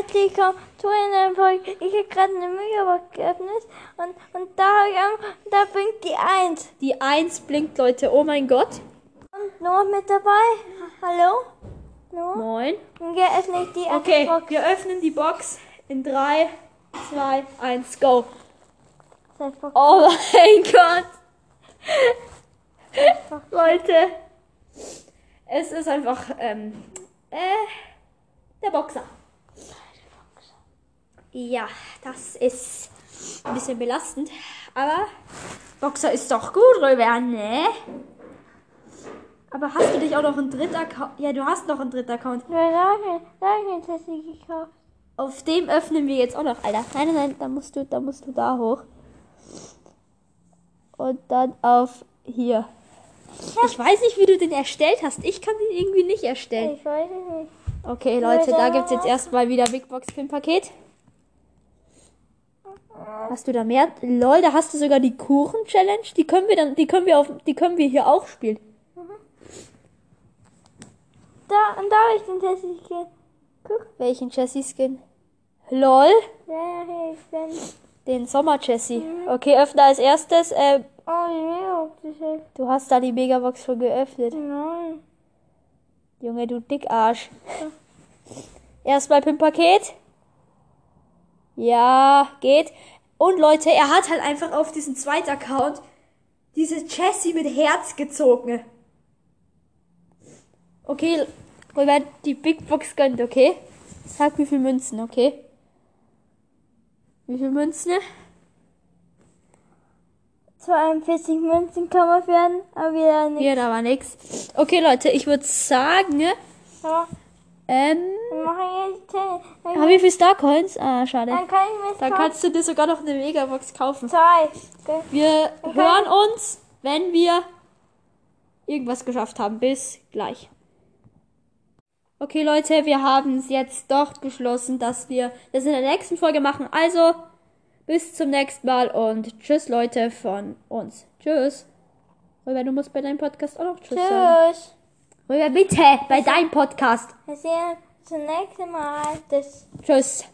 herzlich willkommen zu einer Folge. Ich habe gerade eine Megabox geöffnet und, und da, einfach- da blinkt die 1. Die 1 blinkt, Leute. Oh mein Gott. Und Noah mit dabei. Hallo? Noah? Moin. Und jetzt öffne ich die Okay, Box. wir öffnen die Box in 3, 2, 1, go. Oh mein Gott. Leute. Es ist einfach, ähm, äh, der Boxer. Ja, das ist ein bisschen belastend. Aber Boxer ist doch gut, Röber, ne? Aber hast du dich auch noch einen dritten Account? Ja, du hast noch einen dritten Account. Ja, da hab ich- da hab ich mir Tessie gekauft. Auf dem öffnen wir jetzt auch noch, Alter. Nein, nein, nein, da musst du, da musst du da hoch. Und dann auf hier. Ich weiß nicht, wie du den erstellt hast. Ich kann den irgendwie nicht erstellen. Ich weiß es nicht. Okay, Leute, da Leute. gibt's jetzt erstmal wieder Big Box Pin Paket. Hast du da mehr? Lol, da hast du sogar die Kuchen Challenge. Die können wir dann, die können wir auf, die können wir hier auch spielen. Da, und da habe ich den. Guck. Welchen Jessie Skin? Lol, Ja, ja, hier, ich bin. den Sommer Jessie. Okay, öffne als erstes. Äh, Oh, die Megabox du hast da die Megabox schon geöffnet. Nein. Junge, du Dickarsch. Erstmal Pin-Paket. Ja, geht. Und Leute, er hat halt einfach auf diesen zweiten Account diese Jessie mit Herz gezogen. Okay, Robert, die Big Box gönnt, okay? Sag wie viel Münzen, okay? Wie viel Münzen? 42 Münzen kann man werden, aber wieder nicht. Hier, da war nix. Okay, Leute, ich würde sagen, Ja, ähm, wir machen jetzt 10. Dann, ah, wie viel Starcoins? Ah, schade. dann kann ich mir Dann kannst du dir sogar noch eine Megabox kaufen. zwei. Okay. Wir Okay. hören uns, wenn wir irgendwas geschafft haben. Bis gleich. Okay, Leute, wir haben es jetzt doch beschlossen, dass wir das in der nächsten Folge machen. Also, bis zum nächsten Mal und tschüss, Leute, von uns. Tschüss. Röber, du musst bei deinem Podcast auch noch tschüss, sagen. Tschüss. Röber, bitte, bei deinem Podcast. Wir sehen uns zum nächsten Mal. Das Tschüss.